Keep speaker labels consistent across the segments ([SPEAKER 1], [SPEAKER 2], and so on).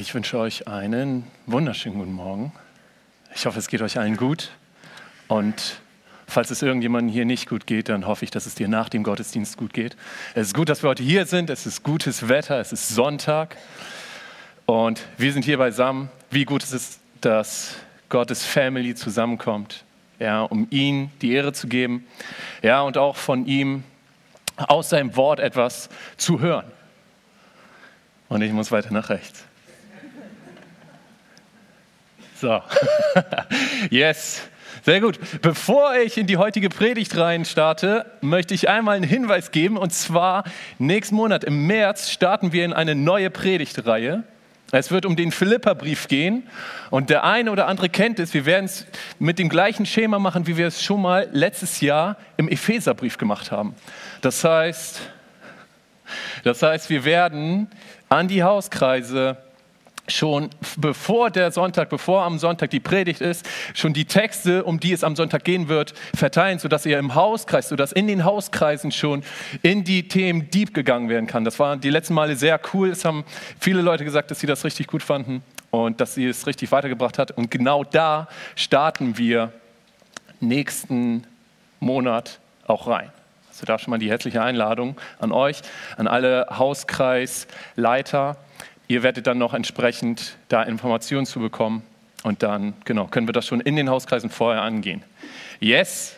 [SPEAKER 1] Ich wünsche euch einen wunderschönen guten Morgen. Ich hoffe, es geht euch allen gut. Und falls es irgendjemandem hier nicht gut geht, dann hoffe ich, dass es dir nach dem Gottesdienst gut geht. Es ist gut, dass wir heute hier sind. Es ist gutes Wetter. Es ist Sonntag. Und wir sind hier beisammen. Wie gut ist es, dass Gottes Family zusammenkommt, ja, um ihm die Ehre zu geben. Ja, und auch von ihm aus seinem Wort etwas zu hören. Und ich muss weiter nach rechts. So, yes, sehr gut. Bevor ich in die heutige Predigt rein starte, möchte ich einmal einen Hinweis geben. Und zwar, nächsten Monat im März starten wir in eine neue Predigtreihe. Es wird um den Philipperbrief gehen. Und der eine oder andere kennt es. Wir werden es mit dem gleichen Schema machen, wie wir es schon mal letztes Jahr im Epheserbrief gemacht haben. Das heißt, das heißt, wir werden an die Hauskreise schon bevor der Sonntag, bevor am Sonntag die Predigt ist, schon die Texte, um die es am Sonntag gehen wird, verteilen, sodass ihr im Hauskreis, sodass in den Hauskreisen schon in die Themen deep gegangen werden kann. Das war die letzten Male sehr cool. Es haben viele Leute gesagt, dass sie das richtig gut fanden und dass sie es richtig weitergebracht hat. Und genau da starten wir nächsten Monat auch rein. Also da schon mal die herzliche Einladung an euch, an alle Hauskreisleiter Ihr werdet dann noch entsprechend da Informationen zu bekommen und dann genau können wir das schon in den Hauskreisen vorher angehen. Yes.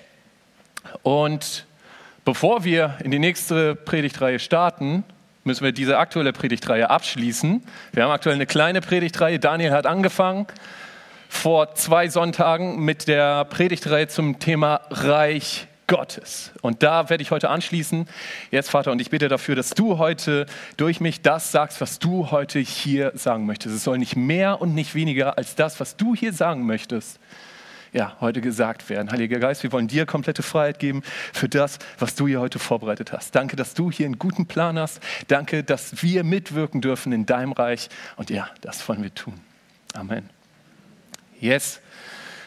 [SPEAKER 1] Und bevor wir in die nächste Predigtreihe starten, müssen wir diese aktuelle Predigtreihe abschließen. Wir haben aktuell eine kleine Predigtreihe. Daniel hat angefangen vor zwei Sonntagen mit der Predigtreihe zum Thema Reich Gottes. Und da werde ich heute anschließen. Jetzt, Vater, und ich bitte dafür, dass du heute durch mich das sagst, was du heute hier sagen möchtest. Es soll nicht mehr und nicht weniger als das, was du hier sagen möchtest, ja, heute gesagt werden. Heiliger Geist, wir wollen dir komplette Freiheit geben für das, was du hier heute vorbereitet hast. Danke, dass du hier einen guten Plan hast. Danke, dass wir mitwirken dürfen in deinem Reich. Und ja, das wollen wir tun. Amen. Yes.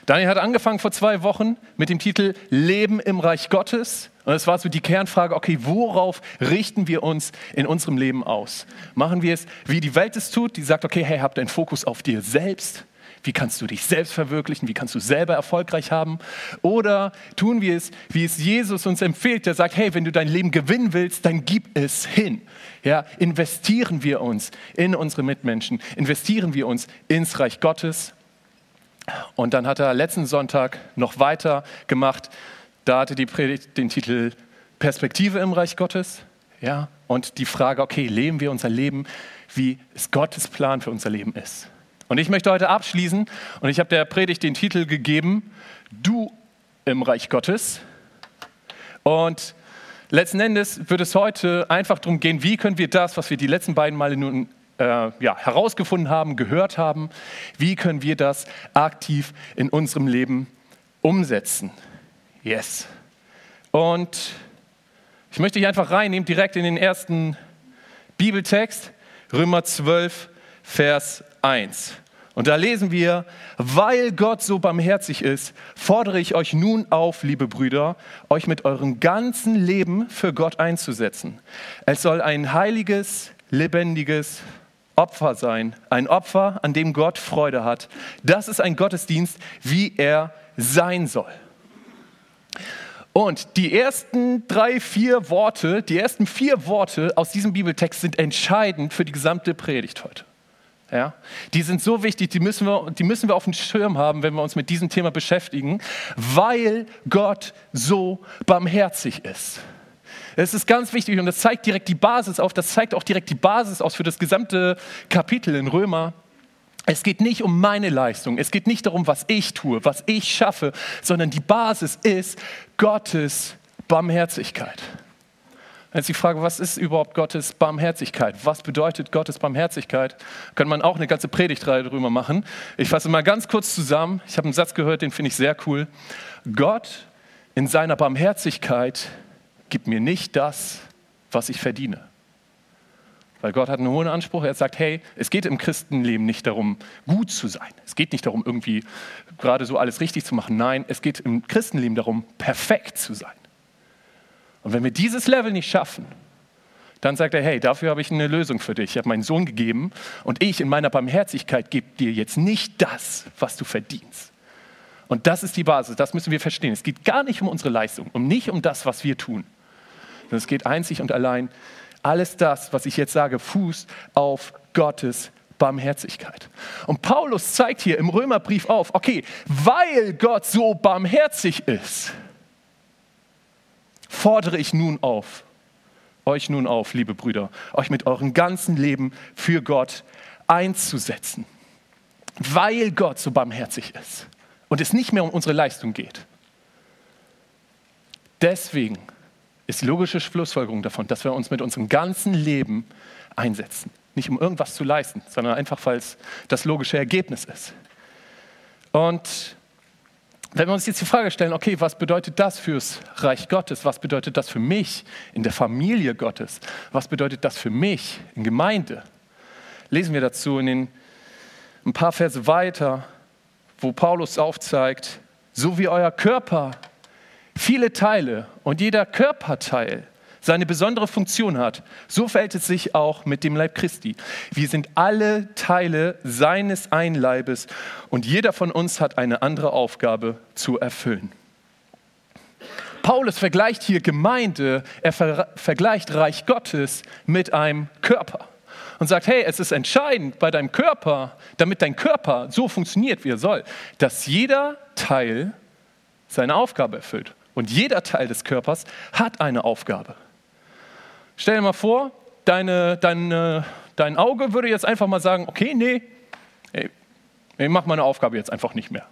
[SPEAKER 1] Daniel hat angefangen vor zwei Wochen mit dem Titel Leben im Reich Gottes. Und es war so die Kernfrage, okay, worauf richten wir uns in unserem Leben aus? Machen wir es, wie die Welt es tut, die sagt, okay, hey, hab deinen Fokus auf dir selbst. Wie kannst du dich selbst verwirklichen? Wie kannst du selber erfolgreich haben? Oder tun wir es, wie es Jesus uns empfiehlt, der sagt, hey, wenn du dein Leben gewinnen willst, dann gib es hin. Ja, investieren wir uns in unsere Mitmenschen, investieren wir uns ins Reich Gottes und dann hat er letzten Sonntag noch weiter gemacht. Da hatte die Predigt den Titel Perspektive im Reich Gottes. Ja, und die Frage, okay, leben wir unser Leben, wie es Gottes Plan für unser Leben ist. Und ich möchte heute abschließen und ich habe der Predigt den Titel gegeben, Du im Reich Gottes. Und letzten Endes wird es heute einfach darum gehen, wie können wir das, was wir die letzten beiden Male nun äh, ja, herausgefunden haben, gehört haben, wie können wir das aktiv in unserem Leben umsetzen. Yes. Und ich möchte dich einfach reinnehmen, direkt in den ersten Bibeltext, Römer 12, Vers 1. Und da lesen wir, weil Gott so barmherzig ist, fordere ich euch nun auf, liebe Brüder, euch mit eurem ganzen Leben für Gott einzusetzen. Es soll ein heiliges, lebendiges, Opfer sein. Ein Opfer, an dem Gott Freude hat. Das ist ein Gottesdienst, wie er sein soll. Und die ersten drei, vier Worte, die ersten vier Worte aus diesem Bibeltext sind entscheidend für die gesamte Predigt heute. Ja, die sind so wichtig, die müssen, wir, die müssen wir auf dem Schirm haben, wenn wir uns mit diesem Thema beschäftigen, weil Gott so barmherzig ist. Es ist ganz wichtig und das zeigt direkt die Basis auf, das zeigt auch direkt die Basis aus für das gesamte Kapitel in Römer. Es geht nicht um meine Leistung, es geht nicht darum, was ich tue, was ich schaffe, sondern die Basis ist Gottes Barmherzigkeit. Jetzt die Frage, was ist überhaupt Gottes Barmherzigkeit? Was bedeutet Gottes Barmherzigkeit? Könnte man auch eine ganze Predigtreihe darüber machen. Ich fasse mal ganz kurz zusammen. Ich habe einen Satz gehört, den finde ich sehr cool. Gott in seiner Barmherzigkeit gib mir nicht das, was ich verdiene. Weil Gott hat einen hohen Anspruch. Er sagt, hey, es geht im Christenleben nicht darum, gut zu sein. Es geht nicht darum, irgendwie gerade so alles richtig zu machen. Nein, es geht im Christenleben darum, perfekt zu sein. Und wenn wir dieses Level nicht schaffen, dann sagt er, hey, dafür habe ich eine Lösung für dich. Ich habe meinen Sohn gegeben und ich in meiner Barmherzigkeit gebe dir jetzt nicht das, was du verdienst. Und das ist die Basis, das müssen wir verstehen. Es geht gar nicht um unsere Leistung, um nicht um das, was wir tun. Sondern es geht einzig und allein, alles das, was ich jetzt sage, fußt auf Gottes Barmherzigkeit. Und Paulus zeigt hier im Römerbrief auf, okay, weil Gott so barmherzig ist, fordere ich nun auf, euch nun auf, liebe Brüder, euch mit eurem ganzen Leben für Gott einzusetzen. Weil Gott so barmherzig ist und es nicht mehr um unsere Leistung geht. Deswegen ist logische Schlussfolgerung davon, dass wir uns mit unserem ganzen Leben einsetzen. Nicht um irgendwas zu leisten, sondern einfach, weil es das logische Ergebnis ist. Und wenn wir uns jetzt die Frage stellen, okay, was bedeutet das fürs Reich Gottes? Was bedeutet das für mich in der Familie Gottes? Was bedeutet das für mich in Gemeinde? Lesen wir dazu in den, ein paar Verse weiter, wo Paulus aufzeigt, so wie euer Körper viele Teile und jeder Körperteil seine besondere Funktion hat, so verhält es sich auch mit dem Leib Christi. Wir sind alle Teile seines Einleibes und jeder von uns hat eine andere Aufgabe zu erfüllen. Paulus vergleicht hier Gemeinde, er ver vergleicht Reich Gottes mit einem Körper und sagt, hey, es ist entscheidend bei deinem Körper, damit dein Körper so funktioniert, wie er soll, dass jeder Teil seine Aufgabe erfüllt. Und jeder Teil des Körpers hat eine Aufgabe. Stell dir mal vor, deine, deine, dein Auge würde jetzt einfach mal sagen, okay, nee, ey, ich mache meine Aufgabe jetzt einfach nicht mehr.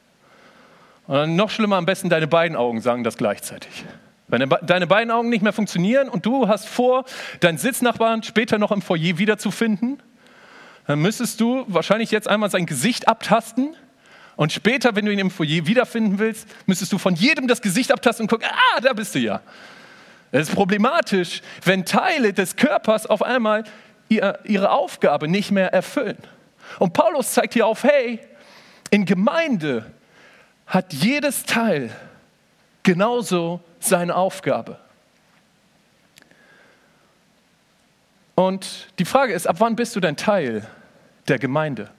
[SPEAKER 1] Und dann noch schlimmer, am besten deine beiden Augen sagen das gleichzeitig. Wenn deine beiden Augen nicht mehr funktionieren und du hast vor, deinen Sitznachbarn später noch im Foyer wiederzufinden, dann müsstest du wahrscheinlich jetzt einmal sein Gesicht abtasten und später, wenn du ihn im Foyer wiederfinden willst, müsstest du von jedem das Gesicht abtasten und gucken, ah, da bist du ja. Es ist problematisch, wenn Teile des Körpers auf einmal ihre Aufgabe nicht mehr erfüllen. Und Paulus zeigt hier auf, hey, in Gemeinde hat jedes Teil genauso seine Aufgabe. Und die Frage ist, ab wann bist du denn Teil der Gemeinde?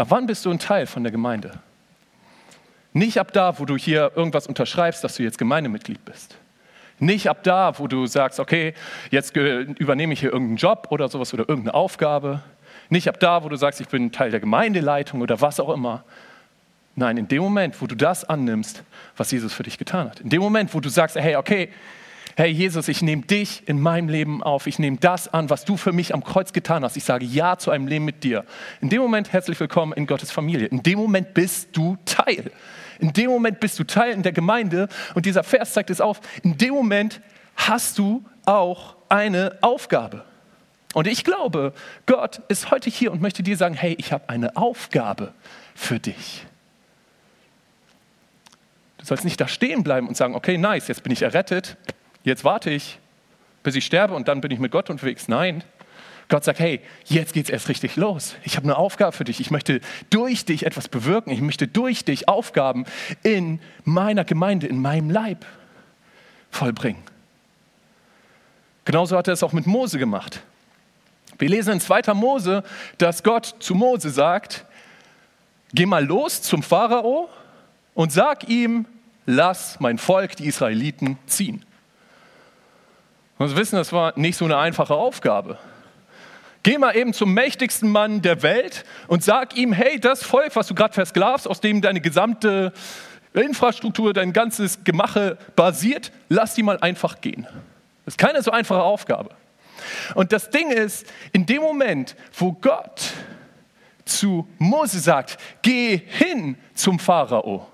[SPEAKER 1] Ab wann bist du ein Teil von der Gemeinde? Nicht ab da, wo du hier irgendwas unterschreibst, dass du jetzt Gemeindemitglied bist. Nicht ab da, wo du sagst, okay, jetzt übernehme ich hier irgendeinen Job oder sowas oder irgendeine Aufgabe. Nicht ab da, wo du sagst, ich bin Teil der Gemeindeleitung oder was auch immer. Nein, in dem Moment, wo du das annimmst, was Jesus für dich getan hat. In dem Moment, wo du sagst, hey, okay, hey Jesus, ich nehme dich in meinem Leben auf. Ich nehme das an, was du für mich am Kreuz getan hast. Ich sage Ja zu einem Leben mit dir. In dem Moment herzlich willkommen in Gottes Familie. In dem Moment bist du Teil. In dem Moment bist du Teil in der Gemeinde und dieser Vers zeigt es auf. In dem Moment hast du auch eine Aufgabe. Und ich glaube, Gott ist heute hier und möchte dir sagen, hey, ich habe eine Aufgabe für dich. Du sollst nicht da stehen bleiben und sagen, okay, nice, jetzt bin ich errettet, jetzt warte ich, bis ich sterbe und dann bin ich mit Gott unterwegs. Nein, Gott sagt, hey, jetzt geht es erst richtig los. Ich habe eine Aufgabe für dich. Ich möchte durch dich etwas bewirken. Ich möchte durch dich Aufgaben in meiner Gemeinde, in meinem Leib vollbringen. Genauso hat er es auch mit Mose gemacht. Wir lesen in 2. Mose, dass Gott zu Mose sagt, geh mal los zum Pharao und sag ihm, lass mein Volk, die Israeliten, ziehen. Und wir wissen, das war nicht so eine einfache Aufgabe. Geh mal eben zum mächtigsten Mann der Welt und sag ihm, hey, das Volk, was du gerade versklavst, aus dem deine gesamte Infrastruktur, dein ganzes Gemache basiert, lass die mal einfach gehen. Das ist keine so einfache Aufgabe. Und das Ding ist, in dem Moment, wo Gott zu Mose sagt, geh hin zum Pharao,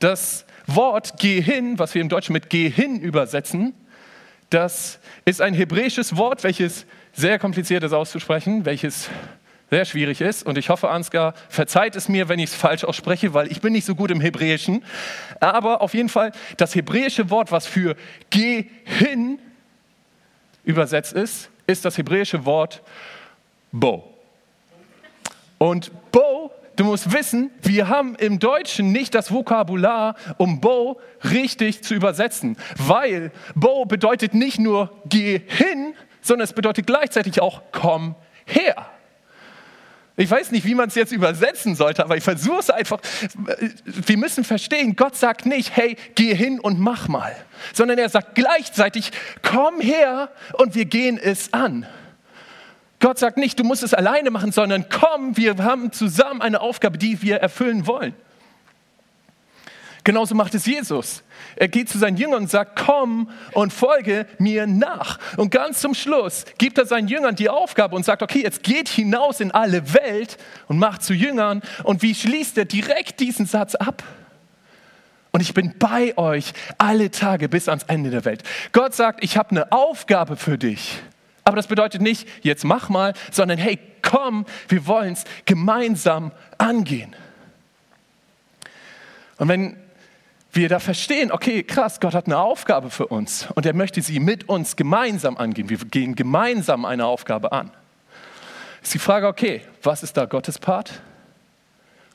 [SPEAKER 1] das Wort geh hin, was wir im Deutschen mit geh hin übersetzen, das ist ein hebräisches Wort, welches sehr kompliziert ist auszusprechen, welches sehr schwierig ist. Und ich hoffe, Ansgar verzeiht es mir, wenn ich es falsch ausspreche, weil ich bin nicht so gut im Hebräischen. Aber auf jeden Fall, das hebräische Wort, was für geh hin übersetzt ist, ist das hebräische Wort bo. Und bo Du musst wissen, wir haben im Deutschen nicht das Vokabular, um Bo richtig zu übersetzen, weil Bo bedeutet nicht nur geh hin, sondern es bedeutet gleichzeitig auch, komm her. Ich weiß nicht, wie man es jetzt übersetzen sollte, aber ich versuche es einfach. Wir müssen verstehen, Gott sagt nicht, hey, geh hin und mach mal, sondern er sagt gleichzeitig, komm her und wir gehen es an. Gott sagt nicht, du musst es alleine machen, sondern komm, wir haben zusammen eine Aufgabe, die wir erfüllen wollen. Genauso macht es Jesus. Er geht zu seinen Jüngern und sagt, komm und folge mir nach. Und ganz zum Schluss gibt er seinen Jüngern die Aufgabe und sagt, okay, jetzt geht hinaus in alle Welt und macht zu Jüngern. Und wie schließt er direkt diesen Satz ab? Und ich bin bei euch alle Tage bis ans Ende der Welt. Gott sagt, ich habe eine Aufgabe für dich. Aber das bedeutet nicht, jetzt mach mal, sondern hey, komm, wir wollen es gemeinsam angehen. Und wenn wir da verstehen, okay, krass, Gott hat eine Aufgabe für uns und er möchte sie mit uns gemeinsam angehen. Wir gehen gemeinsam eine Aufgabe an. Ist die Frage, okay, was ist da Gottes Part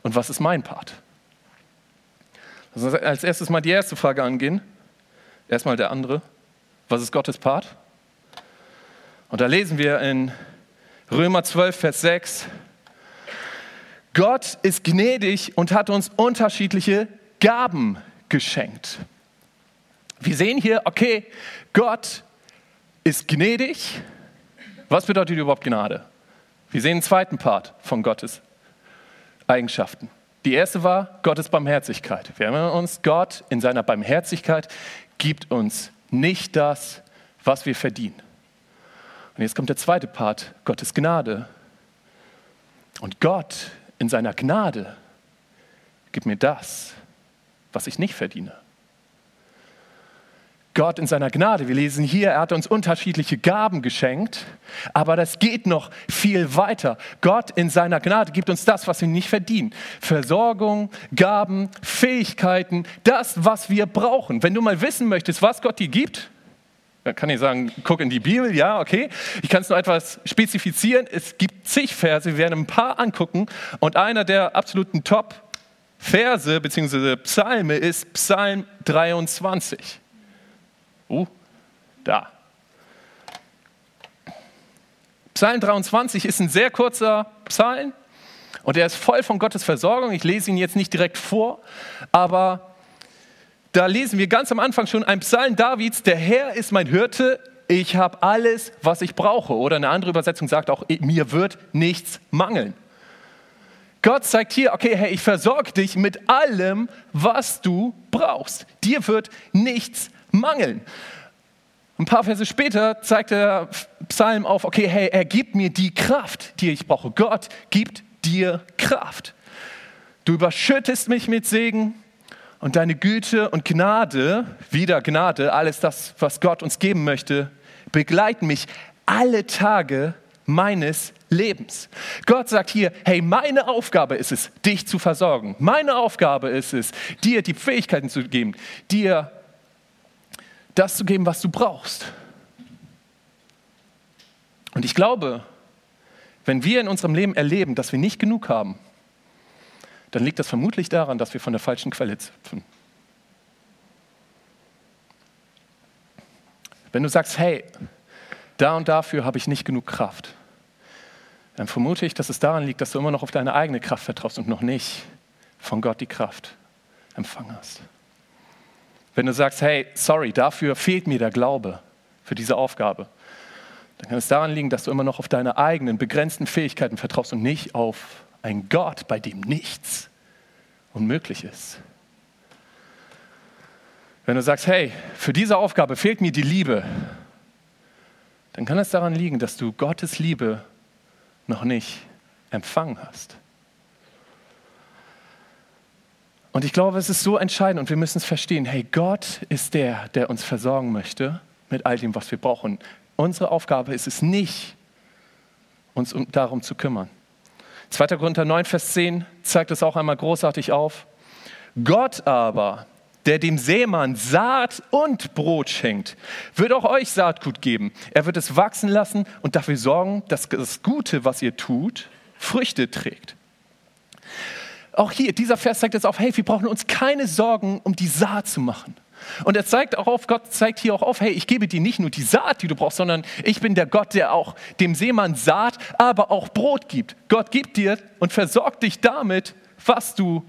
[SPEAKER 1] und was ist mein Part? Also als erstes mal die erste Frage angehen. Erstmal der andere. Was ist Gottes Part? Und da lesen wir in Römer 12, Vers 6, Gott ist gnädig und hat uns unterschiedliche Gaben geschenkt. Wir sehen hier, okay, Gott ist gnädig. Was bedeutet überhaupt Gnade? Wir sehen den zweiten Part von Gottes Eigenschaften. Die erste war Gottes Barmherzigkeit. Wir erinnern uns, Gott in seiner Barmherzigkeit gibt uns nicht das, was wir verdienen. Und jetzt kommt der zweite Part, Gottes Gnade. Und Gott in seiner Gnade gibt mir das, was ich nicht verdiene. Gott in seiner Gnade, wir lesen hier, er hat uns unterschiedliche Gaben geschenkt, aber das geht noch viel weiter. Gott in seiner Gnade gibt uns das, was wir nicht verdienen. Versorgung, Gaben, Fähigkeiten, das, was wir brauchen. Wenn du mal wissen möchtest, was Gott dir gibt, dann kann ich sagen, guck in die Bibel, ja, okay. Ich kann es nur etwas spezifizieren. Es gibt zig Verse, wir werden ein paar angucken und einer der absoluten Top Verse bzw. Psalme ist Psalm 23. Uh, da. Psalm 23 ist ein sehr kurzer Psalm und er ist voll von Gottes Versorgung. Ich lese ihn jetzt nicht direkt vor, aber da lesen wir ganz am Anfang schon ein Psalm Davids, der Herr ist mein Hirte, ich habe alles, was ich brauche. Oder eine andere Übersetzung sagt auch, mir wird nichts mangeln. Gott sagt hier, okay, hey, ich versorge dich mit allem, was du brauchst. Dir wird nichts mangeln. Ein paar Verse später zeigt der Psalm auf, okay, hey, er gibt mir die Kraft, die ich brauche. Gott gibt dir Kraft. Du überschüttest mich mit Segen und deine Güte und Gnade, wieder Gnade, alles das, was Gott uns geben möchte, begleiten mich alle Tage meines Lebens. Gott sagt hier, hey, meine Aufgabe ist es, dich zu versorgen. Meine Aufgabe ist es, dir die Fähigkeiten zu geben, dir das zu geben, was du brauchst. Und ich glaube, wenn wir in unserem Leben erleben, dass wir nicht genug haben, dann liegt das vermutlich daran, dass wir von der falschen Quelle züpfen. Wenn du sagst, hey, da und dafür habe ich nicht genug Kraft, dann vermute ich, dass es daran liegt, dass du immer noch auf deine eigene Kraft vertraust und noch nicht von Gott die Kraft empfangen hast. Wenn du sagst, hey, sorry, dafür fehlt mir der Glaube für diese Aufgabe, dann kann es daran liegen, dass du immer noch auf deine eigenen begrenzten Fähigkeiten vertraust und nicht auf einen Gott, bei dem nichts unmöglich ist. Wenn du sagst, hey, für diese Aufgabe fehlt mir die Liebe, dann kann es daran liegen, dass du Gottes Liebe noch nicht empfangen hast. Und ich glaube, es ist so entscheidend und wir müssen es verstehen. Hey, Gott ist der, der uns versorgen möchte mit all dem, was wir brauchen. Unsere Aufgabe ist es nicht, uns darum zu kümmern. 2. Korinther 9, Vers 10 zeigt es auch einmal großartig auf. Gott aber, der dem Seemann Saat und Brot schenkt, wird auch euch Saatgut geben. Er wird es wachsen lassen und dafür sorgen, dass das Gute, was ihr tut, Früchte trägt. Auch hier, dieser Vers zeigt jetzt auf, hey, wir brauchen uns keine Sorgen um die Saat zu machen. Und er zeigt auch auf, Gott zeigt hier auch auf, hey, ich gebe dir nicht nur die Saat, die du brauchst, sondern ich bin der Gott, der auch dem Seemann Saat, aber auch Brot gibt. Gott gibt dir und versorgt dich damit, was du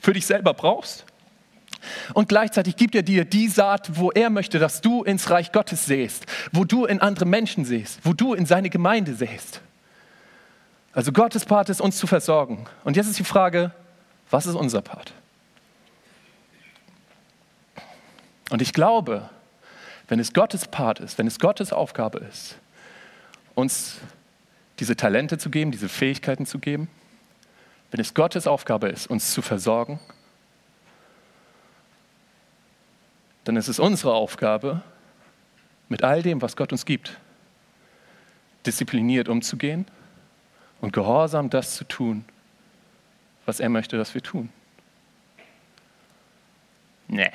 [SPEAKER 1] für dich selber brauchst. Und gleichzeitig gibt er dir die Saat, wo er möchte, dass du ins Reich Gottes sähst, wo du in andere Menschen sähst, wo du in seine Gemeinde sähst. Also Gottes Part ist, uns zu versorgen. Und jetzt ist die Frage, was ist unser Part? Und ich glaube, wenn es Gottes Part ist, wenn es Gottes Aufgabe ist, uns diese Talente zu geben, diese Fähigkeiten zu geben, wenn es Gottes Aufgabe ist, uns zu versorgen, dann ist es unsere Aufgabe, mit all dem, was Gott uns gibt, diszipliniert umzugehen und gehorsam das zu tun, was er möchte, dass wir tun. Nee.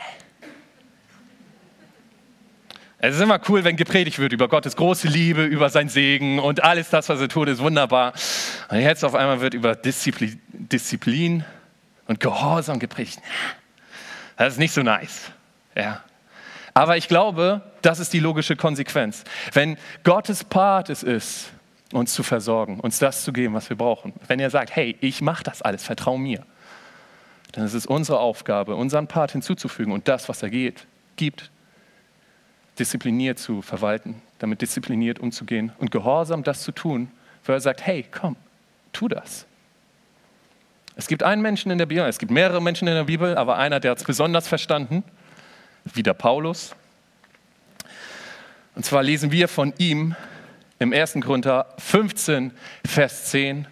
[SPEAKER 1] Es ist immer cool, wenn gepredigt wird über Gottes große Liebe, über sein Segen und alles das, was er tut, ist wunderbar. Und jetzt auf einmal wird über Disziplin, Disziplin und Gehorsam gepredigt. Das ist nicht so nice. Ja. Aber ich glaube, das ist die logische Konsequenz. Wenn Gottes Part es ist, uns zu versorgen, uns das zu geben, was wir brauchen, wenn er sagt, hey, ich mache das alles, vertrau mir, dann ist es unsere Aufgabe, unseren Part hinzuzufügen und das, was er geht, gibt, diszipliniert zu verwalten, damit diszipliniert umzugehen und gehorsam das zu tun, weil er sagt, hey, komm, tu das. Es gibt einen Menschen in der Bibel, es gibt mehrere Menschen in der Bibel, aber einer, der hat es besonders verstanden, wieder Paulus. Und zwar lesen wir von ihm im 1. Korinther 15, Vers 10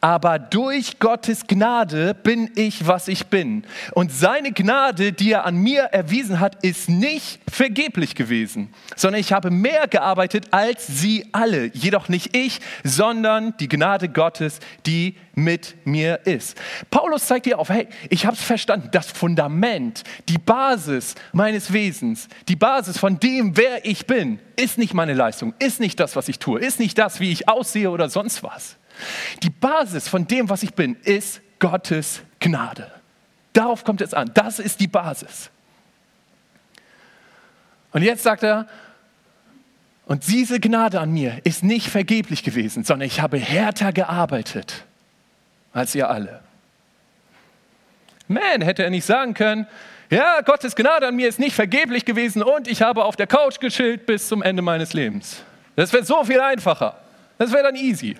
[SPEAKER 1] aber durch Gottes Gnade bin ich, was ich bin. Und seine Gnade, die er an mir erwiesen hat, ist nicht vergeblich gewesen, sondern ich habe mehr gearbeitet als sie alle. Jedoch nicht ich, sondern die Gnade Gottes, die mit mir ist. Paulus zeigt dir auf, hey, ich habe es verstanden, das Fundament, die Basis meines Wesens, die Basis von dem, wer ich bin, ist nicht meine Leistung, ist nicht das, was ich tue, ist nicht das, wie ich aussehe oder sonst was. Die Basis von dem, was ich bin, ist Gottes Gnade. Darauf kommt es an. Das ist die Basis. Und jetzt sagt er, und diese Gnade an mir ist nicht vergeblich gewesen, sondern ich habe härter gearbeitet als ihr alle. Man, hätte er nicht sagen können, ja, Gottes Gnade an mir ist nicht vergeblich gewesen und ich habe auf der Couch geschillt bis zum Ende meines Lebens. Das wäre so viel einfacher. Das wäre dann easy.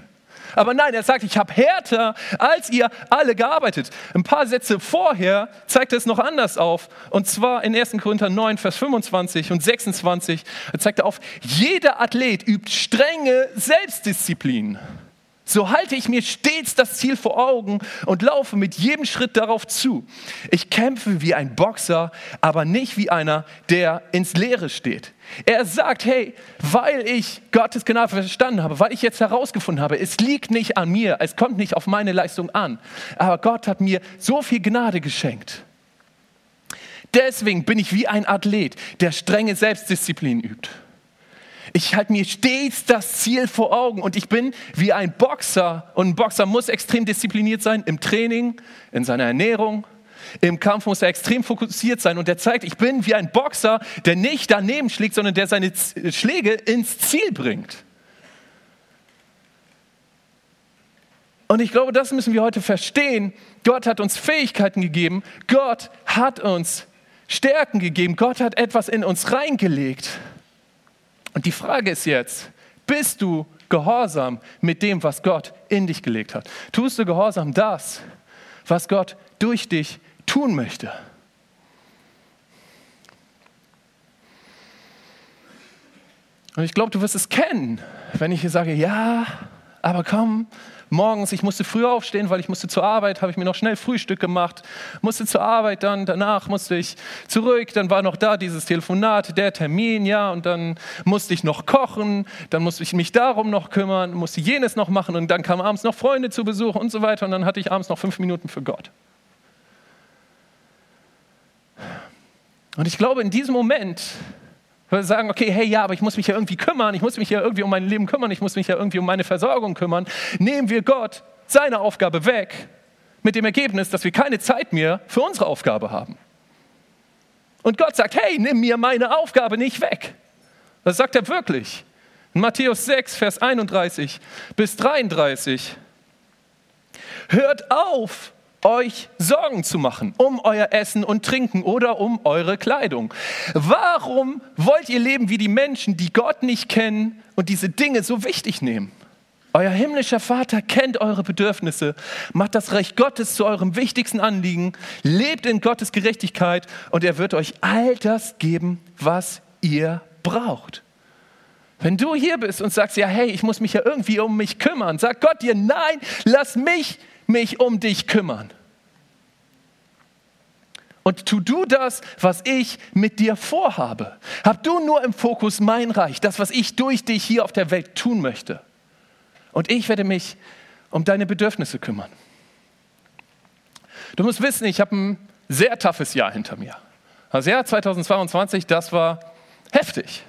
[SPEAKER 1] Aber nein, er sagt, ich habe härter als ihr alle gearbeitet. Ein paar Sätze vorher zeigt er es noch anders auf. Und zwar in 1. Korinther 9, Vers 25 und 26 zeigt er auf, jeder Athlet übt strenge Selbstdisziplin. So halte ich mir stets das Ziel vor Augen und laufe mit jedem Schritt darauf zu. Ich kämpfe wie ein Boxer, aber nicht wie einer, der ins Leere steht. Er sagt, hey, weil ich Gottes Gnade verstanden habe, weil ich jetzt herausgefunden habe, es liegt nicht an mir, es kommt nicht auf meine Leistung an, aber Gott hat mir so viel Gnade geschenkt. Deswegen bin ich wie ein Athlet, der strenge Selbstdisziplin übt. Ich halte mir stets das Ziel vor Augen und ich bin wie ein Boxer. Und ein Boxer muss extrem diszipliniert sein im Training, in seiner Ernährung. Im Kampf muss er extrem fokussiert sein und er zeigt, ich bin wie ein Boxer, der nicht daneben schlägt, sondern der seine Schläge ins Ziel bringt. Und ich glaube, das müssen wir heute verstehen. Gott hat uns Fähigkeiten gegeben. Gott hat uns Stärken gegeben. Gott hat etwas in uns reingelegt. Und die Frage ist jetzt, bist du gehorsam mit dem, was Gott in dich gelegt hat? Tust du gehorsam das, was Gott durch dich tun möchte? Und ich glaube, du wirst es kennen, wenn ich hier sage, ja, aber komm, morgens, ich musste früh aufstehen, weil ich musste zur Arbeit, habe ich mir noch schnell Frühstück gemacht, musste zur Arbeit, dann danach musste ich zurück, dann war noch da dieses Telefonat, der Termin, ja, und dann musste ich noch kochen, dann musste ich mich darum noch kümmern, musste jenes noch machen und dann kamen abends noch Freunde zu Besuch und so weiter und dann hatte ich abends noch fünf Minuten für Gott. Und ich glaube, in diesem Moment wir sagen, okay, hey, ja, aber ich muss mich ja irgendwie kümmern, ich muss mich ja irgendwie um mein Leben kümmern, ich muss mich ja irgendwie um meine Versorgung kümmern. Nehmen wir Gott seine Aufgabe weg, mit dem Ergebnis, dass wir keine Zeit mehr für unsere Aufgabe haben. Und Gott sagt, hey, nimm mir meine Aufgabe nicht weg. Das sagt er wirklich. In Matthäus 6, Vers 31 bis 33. Hört auf, euch Sorgen zu machen um euer Essen und Trinken oder um eure Kleidung. Warum wollt ihr leben wie die Menschen, die Gott nicht kennen und diese Dinge so wichtig nehmen? Euer himmlischer Vater kennt eure Bedürfnisse, macht das Recht Gottes zu eurem wichtigsten Anliegen, lebt in Gottes Gerechtigkeit und er wird euch all das geben, was ihr braucht. Wenn du hier bist und sagst, ja, hey, ich muss mich ja irgendwie um mich kümmern, sag Gott dir, nein, lass mich mich um dich kümmern. Und tu du das, was ich mit dir vorhabe. Hab du nur im Fokus mein Reich, das, was ich durch dich hier auf der Welt tun möchte. Und ich werde mich um deine Bedürfnisse kümmern. Du musst wissen, ich habe ein sehr toughes Jahr hinter mir. Das Jahr 2022, das war heftig.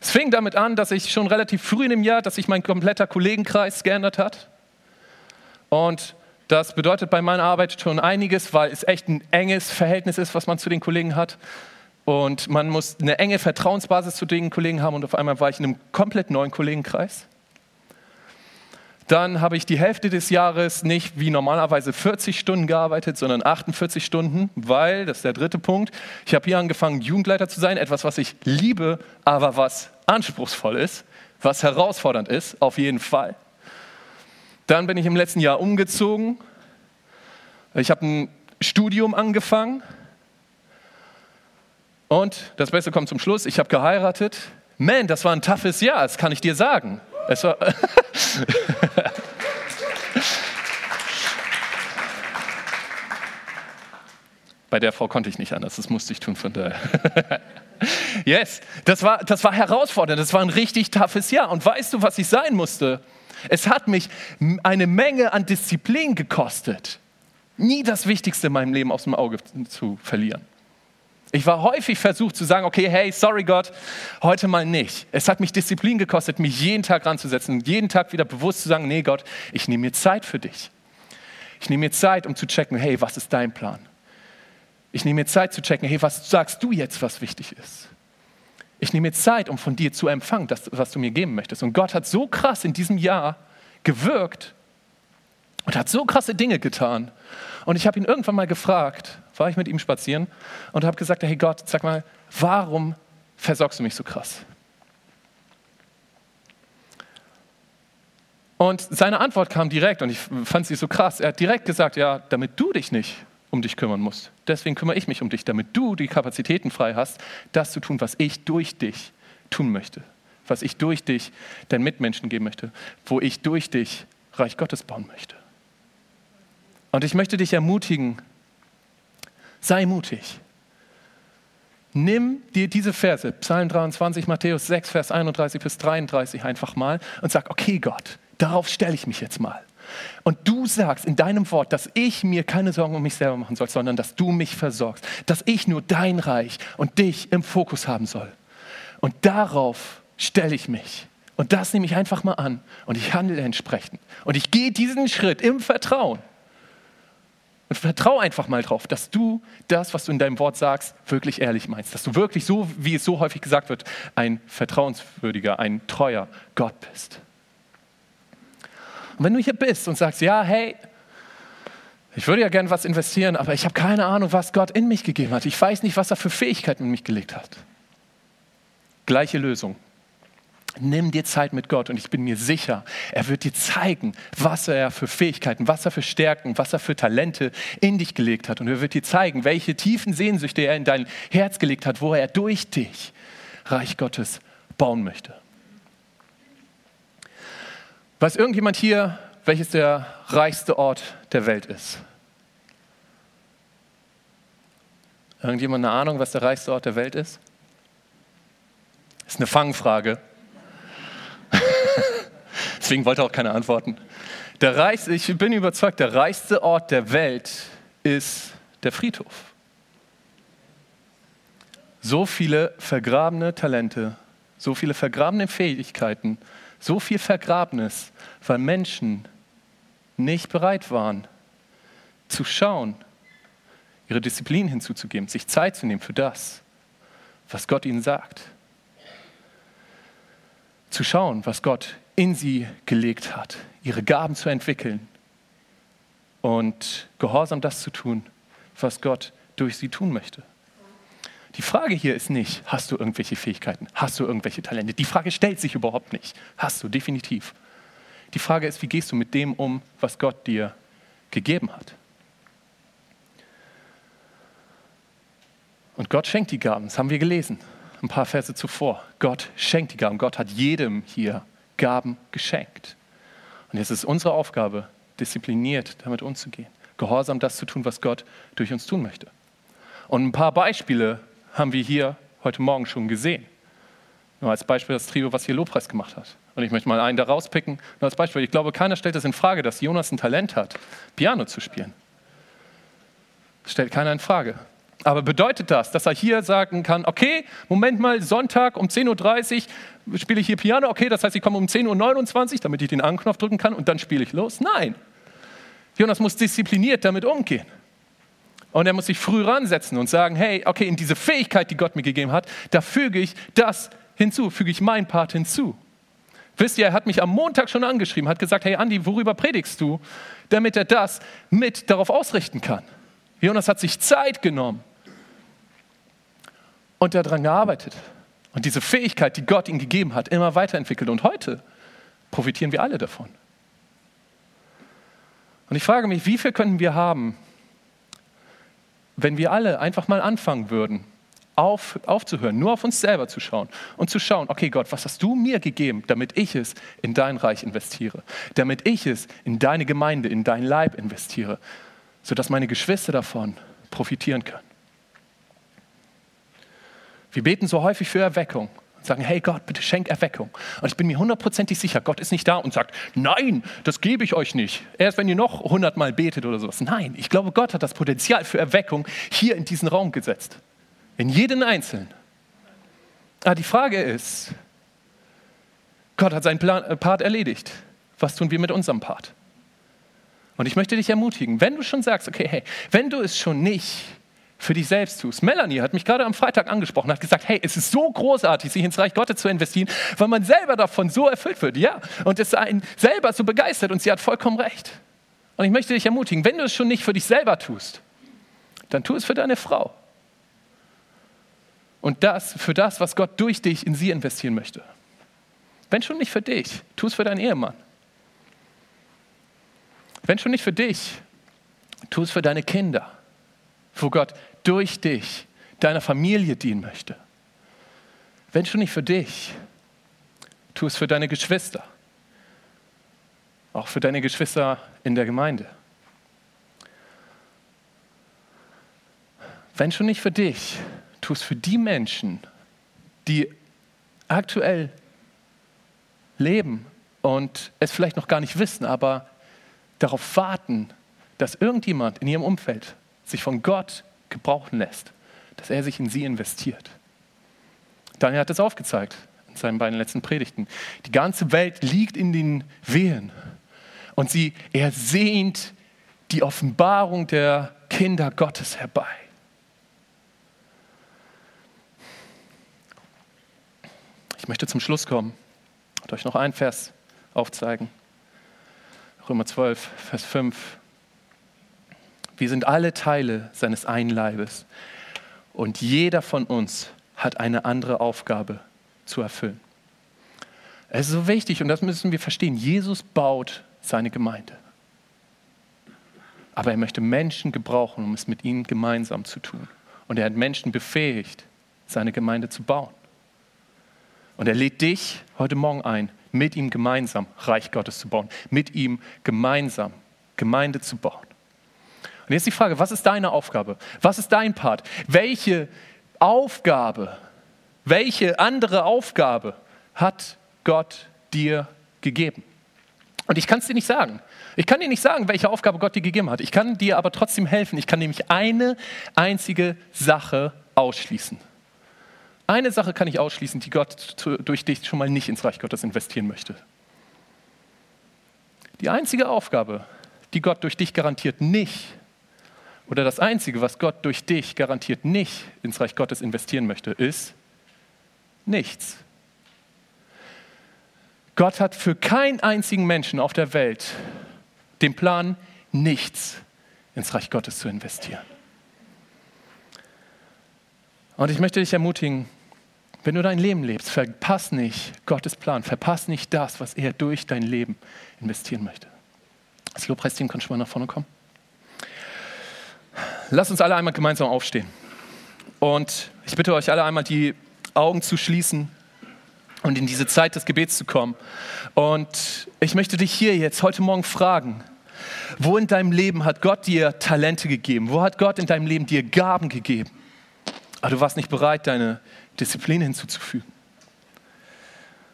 [SPEAKER 1] Es fing damit an, dass ich schon relativ früh in dem Jahr, dass sich mein kompletter Kollegenkreis geändert hat. Und das bedeutet bei meiner Arbeit schon einiges, weil es echt ein enges Verhältnis ist, was man zu den Kollegen hat. Und man muss eine enge Vertrauensbasis zu den Kollegen haben. Und auf einmal war ich in einem komplett neuen Kollegenkreis. Dann habe ich die Hälfte des Jahres nicht wie normalerweise 40 Stunden gearbeitet, sondern 48 Stunden, weil, das ist der dritte Punkt, ich habe hier angefangen, Jugendleiter zu sein, etwas, was ich liebe, aber was anspruchsvoll ist, was herausfordernd ist, auf jeden Fall. Dann bin ich im letzten Jahr umgezogen. Ich habe ein Studium angefangen. Und das Beste kommt zum Schluss, ich habe geheiratet. Man, das war ein toughes Jahr, das kann ich dir sagen. Es war Bei der Frau konnte ich nicht anders, das musste ich tun von daher. yes, das war, das war herausfordernd, das war ein richtig toughes Jahr. Und weißt du, was ich sein musste? Es hat mich eine Menge an Disziplin gekostet, nie das Wichtigste in meinem Leben aus dem Auge zu verlieren. Ich war häufig versucht zu sagen, okay, hey, sorry Gott, heute mal nicht. Es hat mich Disziplin gekostet, mich jeden Tag ranzusetzen und jeden Tag wieder bewusst zu sagen, nee Gott, ich nehme mir Zeit für dich. Ich nehme mir Zeit, um zu checken, hey, was ist dein Plan? Ich nehme mir Zeit zu checken, hey, was sagst du jetzt, was wichtig ist? Ich nehme mir Zeit, um von dir zu empfangen, das, was du mir geben möchtest. Und Gott hat so krass in diesem Jahr gewirkt und hat so krasse Dinge getan. Und ich habe ihn irgendwann mal gefragt, war ich mit ihm spazieren und habe gesagt, hey Gott, sag mal, warum versorgst du mich so krass? Und seine Antwort kam direkt und ich fand sie so krass. Er hat direkt gesagt, ja, damit du dich nicht um dich kümmern musst. Deswegen kümmere ich mich um dich, damit du die Kapazitäten frei hast, das zu tun, was ich durch dich tun möchte, was ich durch dich deinen Mitmenschen geben möchte, wo ich durch dich Reich Gottes bauen möchte. Und ich möchte dich ermutigen, sei mutig. Nimm dir diese Verse, Psalm 23, Matthäus 6, Vers 31 bis 33 einfach mal und sag, okay Gott, darauf stelle ich mich jetzt mal. Und du sagst in deinem Wort, dass ich mir keine Sorgen um mich selber machen soll, sondern dass du mich versorgst, dass ich nur dein Reich und dich im Fokus haben soll. Und darauf stelle ich mich. Und das nehme ich einfach mal an und ich handle entsprechend. Und ich gehe diesen Schritt im Vertrauen. Und vertraue einfach mal drauf, dass du das, was du in deinem Wort sagst, wirklich ehrlich meinst. Dass du wirklich so, wie es so häufig gesagt wird, ein vertrauenswürdiger, ein treuer Gott bist. Und wenn du hier bist und sagst, ja, hey, ich würde ja gern was investieren, aber ich habe keine Ahnung, was Gott in mich gegeben hat. Ich weiß nicht, was er für Fähigkeiten in mich gelegt hat. Gleiche Lösung. Nimm dir Zeit mit Gott und ich bin mir sicher, er wird dir zeigen, was er für Fähigkeiten, was er für Stärken, was er für Talente in dich gelegt hat. Und er wird dir zeigen, welche tiefen Sehnsüchte er in dein Herz gelegt hat, wo er durch dich Reich Gottes bauen möchte. Weiß irgendjemand hier, welches der reichste Ort der Welt ist? Irgendjemand eine Ahnung, was der reichste Ort der Welt ist? Ist eine Fangfrage. Deswegen wollte auch keine antworten. Der reichste, ich bin überzeugt, der reichste Ort der Welt ist der Friedhof. So viele vergrabene Talente, so viele vergrabene Fähigkeiten, so viel Vergrabnis, weil Menschen nicht bereit waren zu schauen, ihre Disziplin hinzuzugeben, sich Zeit zu nehmen für das, was Gott ihnen sagt. Zu schauen, was Gott in sie gelegt hat, ihre Gaben zu entwickeln und gehorsam das zu tun, was Gott durch sie tun möchte. Die Frage hier ist nicht, hast du irgendwelche Fähigkeiten, hast du irgendwelche Talente? Die Frage stellt sich überhaupt nicht. Hast du, definitiv. Die Frage ist, wie gehst du mit dem um, was Gott dir gegeben hat? Und Gott schenkt die Gaben, das haben wir gelesen, ein paar Verse zuvor. Gott schenkt die Gaben. Gott hat jedem hier Gaben geschenkt. Und jetzt ist unsere Aufgabe, diszipliniert damit umzugehen, gehorsam das zu tun, was Gott durch uns tun möchte. Und ein paar Beispiele haben wir hier heute Morgen schon gesehen. Nur als Beispiel das Trio, was hier Lobpreis gemacht hat. Und ich möchte mal einen da rauspicken. Nur als Beispiel, ich glaube, keiner stellt es in Frage, dass Jonas ein Talent hat, Piano zu spielen. Das stellt keiner in Frage. Aber bedeutet das, dass er hier sagen kann, okay, Moment mal, Sonntag um 10.30 Uhr spiele ich hier Piano, okay, das heißt, ich komme um 10.29 Uhr, damit ich den Anknopf drücken kann und dann spiele ich los? Nein. Jonas muss diszipliniert damit umgehen. Und er muss sich früh ransetzen und sagen, hey, okay, in diese Fähigkeit, die Gott mir gegeben hat, da füge ich das hinzu, füge ich mein Part hinzu. Wisst ihr, er hat mich am Montag schon angeschrieben, hat gesagt, hey Andi, worüber predigst du? Damit er das mit darauf ausrichten kann. Jonas hat sich Zeit genommen und daran gearbeitet. Und diese Fähigkeit, die Gott ihm gegeben hat, immer weiterentwickelt. Und heute profitieren wir alle davon. Und ich frage mich, wie viel könnten wir haben, wenn wir alle einfach mal anfangen würden, auf, aufzuhören, nur auf uns selber zu schauen und zu schauen, okay Gott, was hast du mir gegeben, damit ich es in dein Reich investiere, damit ich es in deine Gemeinde, in dein Leib investiere, sodass meine Geschwister davon profitieren können. Wir beten so häufig für Erweckung und sagen, hey Gott, bitte schenk Erweckung. Und ich bin mir hundertprozentig sicher, Gott ist nicht da und sagt, nein, das gebe ich euch nicht. Erst wenn ihr noch hundertmal betet oder sowas. Nein, ich glaube, Gott hat das Potenzial für Erweckung hier in diesen Raum gesetzt. In jeden Einzelnen. Aber die Frage ist, Gott hat seinen äh, Part erledigt. Was tun wir mit unserem Part? Und ich möchte dich ermutigen, wenn du schon sagst, okay, hey, wenn du es schon nicht für dich selbst tust. Melanie hat mich gerade am Freitag angesprochen, hat gesagt, hey, es ist so großartig, sich ins Reich Gottes zu investieren, weil man selber davon so erfüllt wird. Ja, und es einen selber so begeistert und sie hat vollkommen recht. Und ich möchte dich ermutigen, wenn du es schon nicht für dich selber tust, dann tu es für deine Frau. Und das für das, was Gott durch dich in sie investieren möchte. Wenn schon nicht für dich, tu es für deinen Ehemann. Wenn schon nicht für dich, tu es für deine Kinder wo Gott durch dich deiner Familie dienen möchte. Wenn schon nicht für dich, tu es für deine Geschwister. Auch für deine Geschwister in der Gemeinde. Wenn schon nicht für dich, tu es für die Menschen, die aktuell leben und es vielleicht noch gar nicht wissen, aber darauf warten, dass irgendjemand in ihrem Umfeld sich von Gott gebrauchen lässt, dass er sich in sie investiert. Daniel hat es aufgezeigt in seinen beiden letzten Predigten. Die ganze Welt liegt in den Wehen und sie ersehnt die Offenbarung der Kinder Gottes herbei. Ich möchte zum Schluss kommen und euch noch einen Vers aufzeigen. Römer 12, Vers 5. Wir sind alle Teile seines einen Leibes. Und jeder von uns hat eine andere Aufgabe zu erfüllen. Es ist so wichtig und das müssen wir verstehen. Jesus baut seine Gemeinde. Aber er möchte Menschen gebrauchen, um es mit ihnen gemeinsam zu tun. Und er hat Menschen befähigt, seine Gemeinde zu bauen. Und er lädt dich heute Morgen ein, mit ihm gemeinsam Reich Gottes zu bauen, mit ihm gemeinsam Gemeinde zu bauen. Und jetzt die Frage, was ist deine Aufgabe? Was ist dein Part? Welche Aufgabe, welche andere Aufgabe hat Gott dir gegeben? Und ich kann es dir nicht sagen. Ich kann dir nicht sagen, welche Aufgabe Gott dir gegeben hat. Ich kann dir aber trotzdem helfen. Ich kann nämlich eine einzige Sache ausschließen. Eine Sache kann ich ausschließen, die Gott durch dich schon mal nicht ins Reich Gottes investieren möchte. Die einzige Aufgabe, die Gott durch dich garantiert nicht oder das Einzige, was Gott durch dich garantiert nicht ins Reich Gottes investieren möchte, ist nichts. Gott hat für keinen einzigen Menschen auf der Welt den Plan, nichts ins Reich Gottes zu investieren. Und ich möchte dich ermutigen, wenn du dein Leben lebst, verpass nicht Gottes Plan, verpass nicht das, was er durch dein Leben investieren möchte. Das Lobpreisteam kann schon mal nach vorne kommen. Lass uns alle einmal gemeinsam aufstehen. Und ich bitte euch alle einmal die Augen zu schließen und in diese Zeit des Gebets zu kommen. Und ich möchte dich hier jetzt heute Morgen fragen, wo in deinem Leben hat Gott dir Talente gegeben? Wo hat Gott in deinem Leben dir Gaben gegeben? Aber du warst nicht bereit, deine Disziplin hinzuzufügen.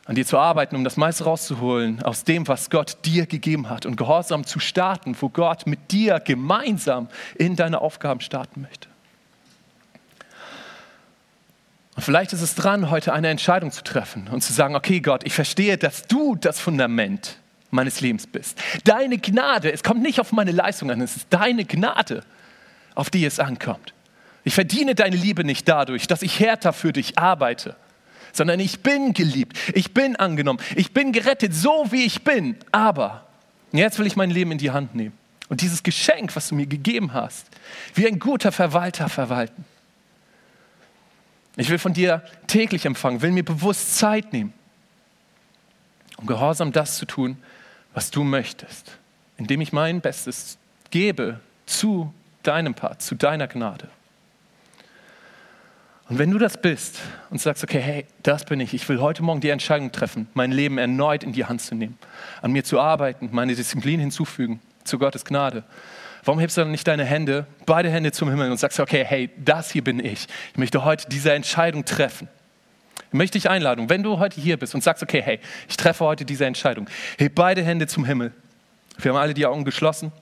[SPEAKER 1] An dir zu arbeiten, um das meiste rauszuholen aus dem, was Gott dir gegeben hat und gehorsam zu starten, wo Gott mit dir gemeinsam in deine Aufgaben starten möchte. Und vielleicht ist es dran, heute eine Entscheidung zu treffen und zu sagen, okay Gott, ich verstehe, dass du das Fundament meines Lebens bist. Deine Gnade, es kommt nicht auf meine Leistung an, es ist deine Gnade, auf die es ankommt. Ich verdiene deine Liebe nicht dadurch, dass ich härter für dich arbeite, sondern ich bin geliebt, ich bin angenommen, ich bin gerettet, so wie ich bin. Aber jetzt will ich mein Leben in die Hand nehmen und dieses Geschenk, was du mir gegeben hast, wie ein guter Verwalter verwalten. Ich will von dir täglich empfangen, will mir bewusst Zeit nehmen, um gehorsam das zu tun, was du möchtest, indem ich mein Bestes gebe zu deinem Part, zu deiner Gnade. Und wenn du das bist und sagst, okay, hey, das bin ich, ich will heute Morgen die Entscheidung treffen, mein Leben erneut in die Hand zu nehmen, an mir zu arbeiten, meine Disziplin hinzufügen zu Gottes Gnade, warum hebst du dann nicht deine Hände, beide Hände zum Himmel und sagst, okay, hey, das hier bin ich. Ich möchte heute diese Entscheidung treffen. Ich möchte dich einladen, wenn du heute hier bist und sagst, okay, hey, ich treffe heute diese Entscheidung, heb beide Hände zum Himmel. Wir haben alle die Augen geschlossen.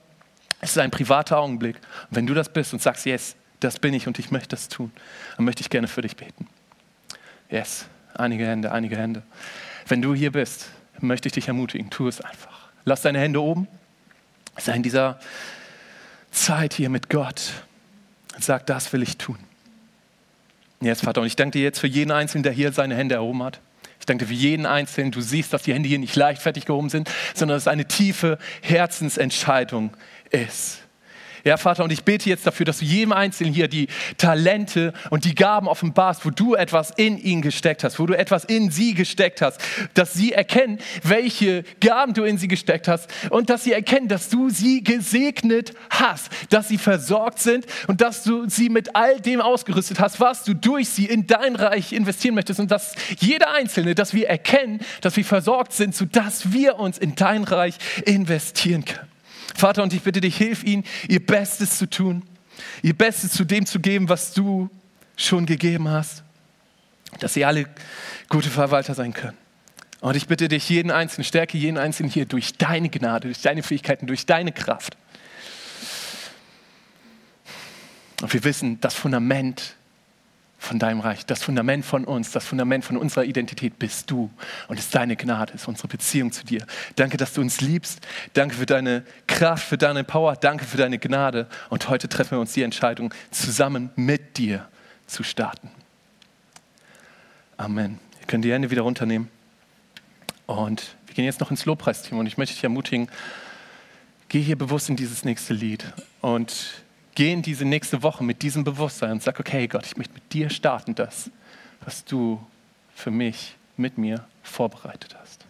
[SPEAKER 1] Es ist ein privater Augenblick. Und wenn du das bist und sagst, yes, das bin ich und ich möchte das tun, dann möchte ich gerne für dich beten. Yes, einige Hände, einige Hände. Wenn du hier bist, möchte ich dich ermutigen, tu es einfach. Lass deine Hände oben. Sei in dieser Zeit hier mit Gott. Sag, das will ich tun. Yes, Vater, und ich danke dir jetzt für jeden Einzelnen, der hier seine Hände erhoben hat. Ich danke dir für jeden Einzelnen. Du siehst, dass die Hände hier nicht leichtfertig gehoben sind, sondern dass es eine tiefe Herzensentscheidung ist. Ja, Vater, und ich bete jetzt dafür, dass du jedem Einzelnen hier die Talente und die Gaben offenbarst, wo du etwas in ihn gesteckt hast, wo du etwas in sie gesteckt hast, dass sie erkennen, welche Gaben du in sie gesteckt hast und dass sie erkennen, dass du sie gesegnet hast, dass sie versorgt sind und dass du sie mit all dem ausgerüstet hast, was du durch sie in dein Reich investieren möchtest und dass jeder Einzelne, dass wir erkennen, dass wir versorgt sind, sodass wir uns in dein Reich investieren können. Vater, und ich bitte dich, hilf ihnen, ihr Bestes zu tun, ihr Bestes zu dem zu geben, was du schon gegeben hast, dass sie alle gute Verwalter sein können. Und ich bitte dich, jeden Einzelnen, stärke jeden Einzelnen hier durch deine Gnade, durch deine Fähigkeiten, durch deine Kraft. Und wir wissen, das Fundament von deinem Reich. Das Fundament von uns, das Fundament von unserer Identität bist du. Und es ist deine Gnade, ist unsere Beziehung zu dir. Danke, dass du uns liebst. Danke für deine Kraft, für deine Power. Danke für deine Gnade. Und heute treffen wir uns die Entscheidung, zusammen mit dir zu starten. Amen. Ihr könnt die Hände wieder runternehmen. Und wir gehen jetzt noch ins Lobpreisteam. Und ich möchte dich ermutigen, geh hier bewusst in dieses nächste Lied. Und geh in diese nächste Woche mit diesem Bewusstsein und sag, okay Gott, ich möchte mit dir starten, das, was du für mich, mit mir vorbereitet hast.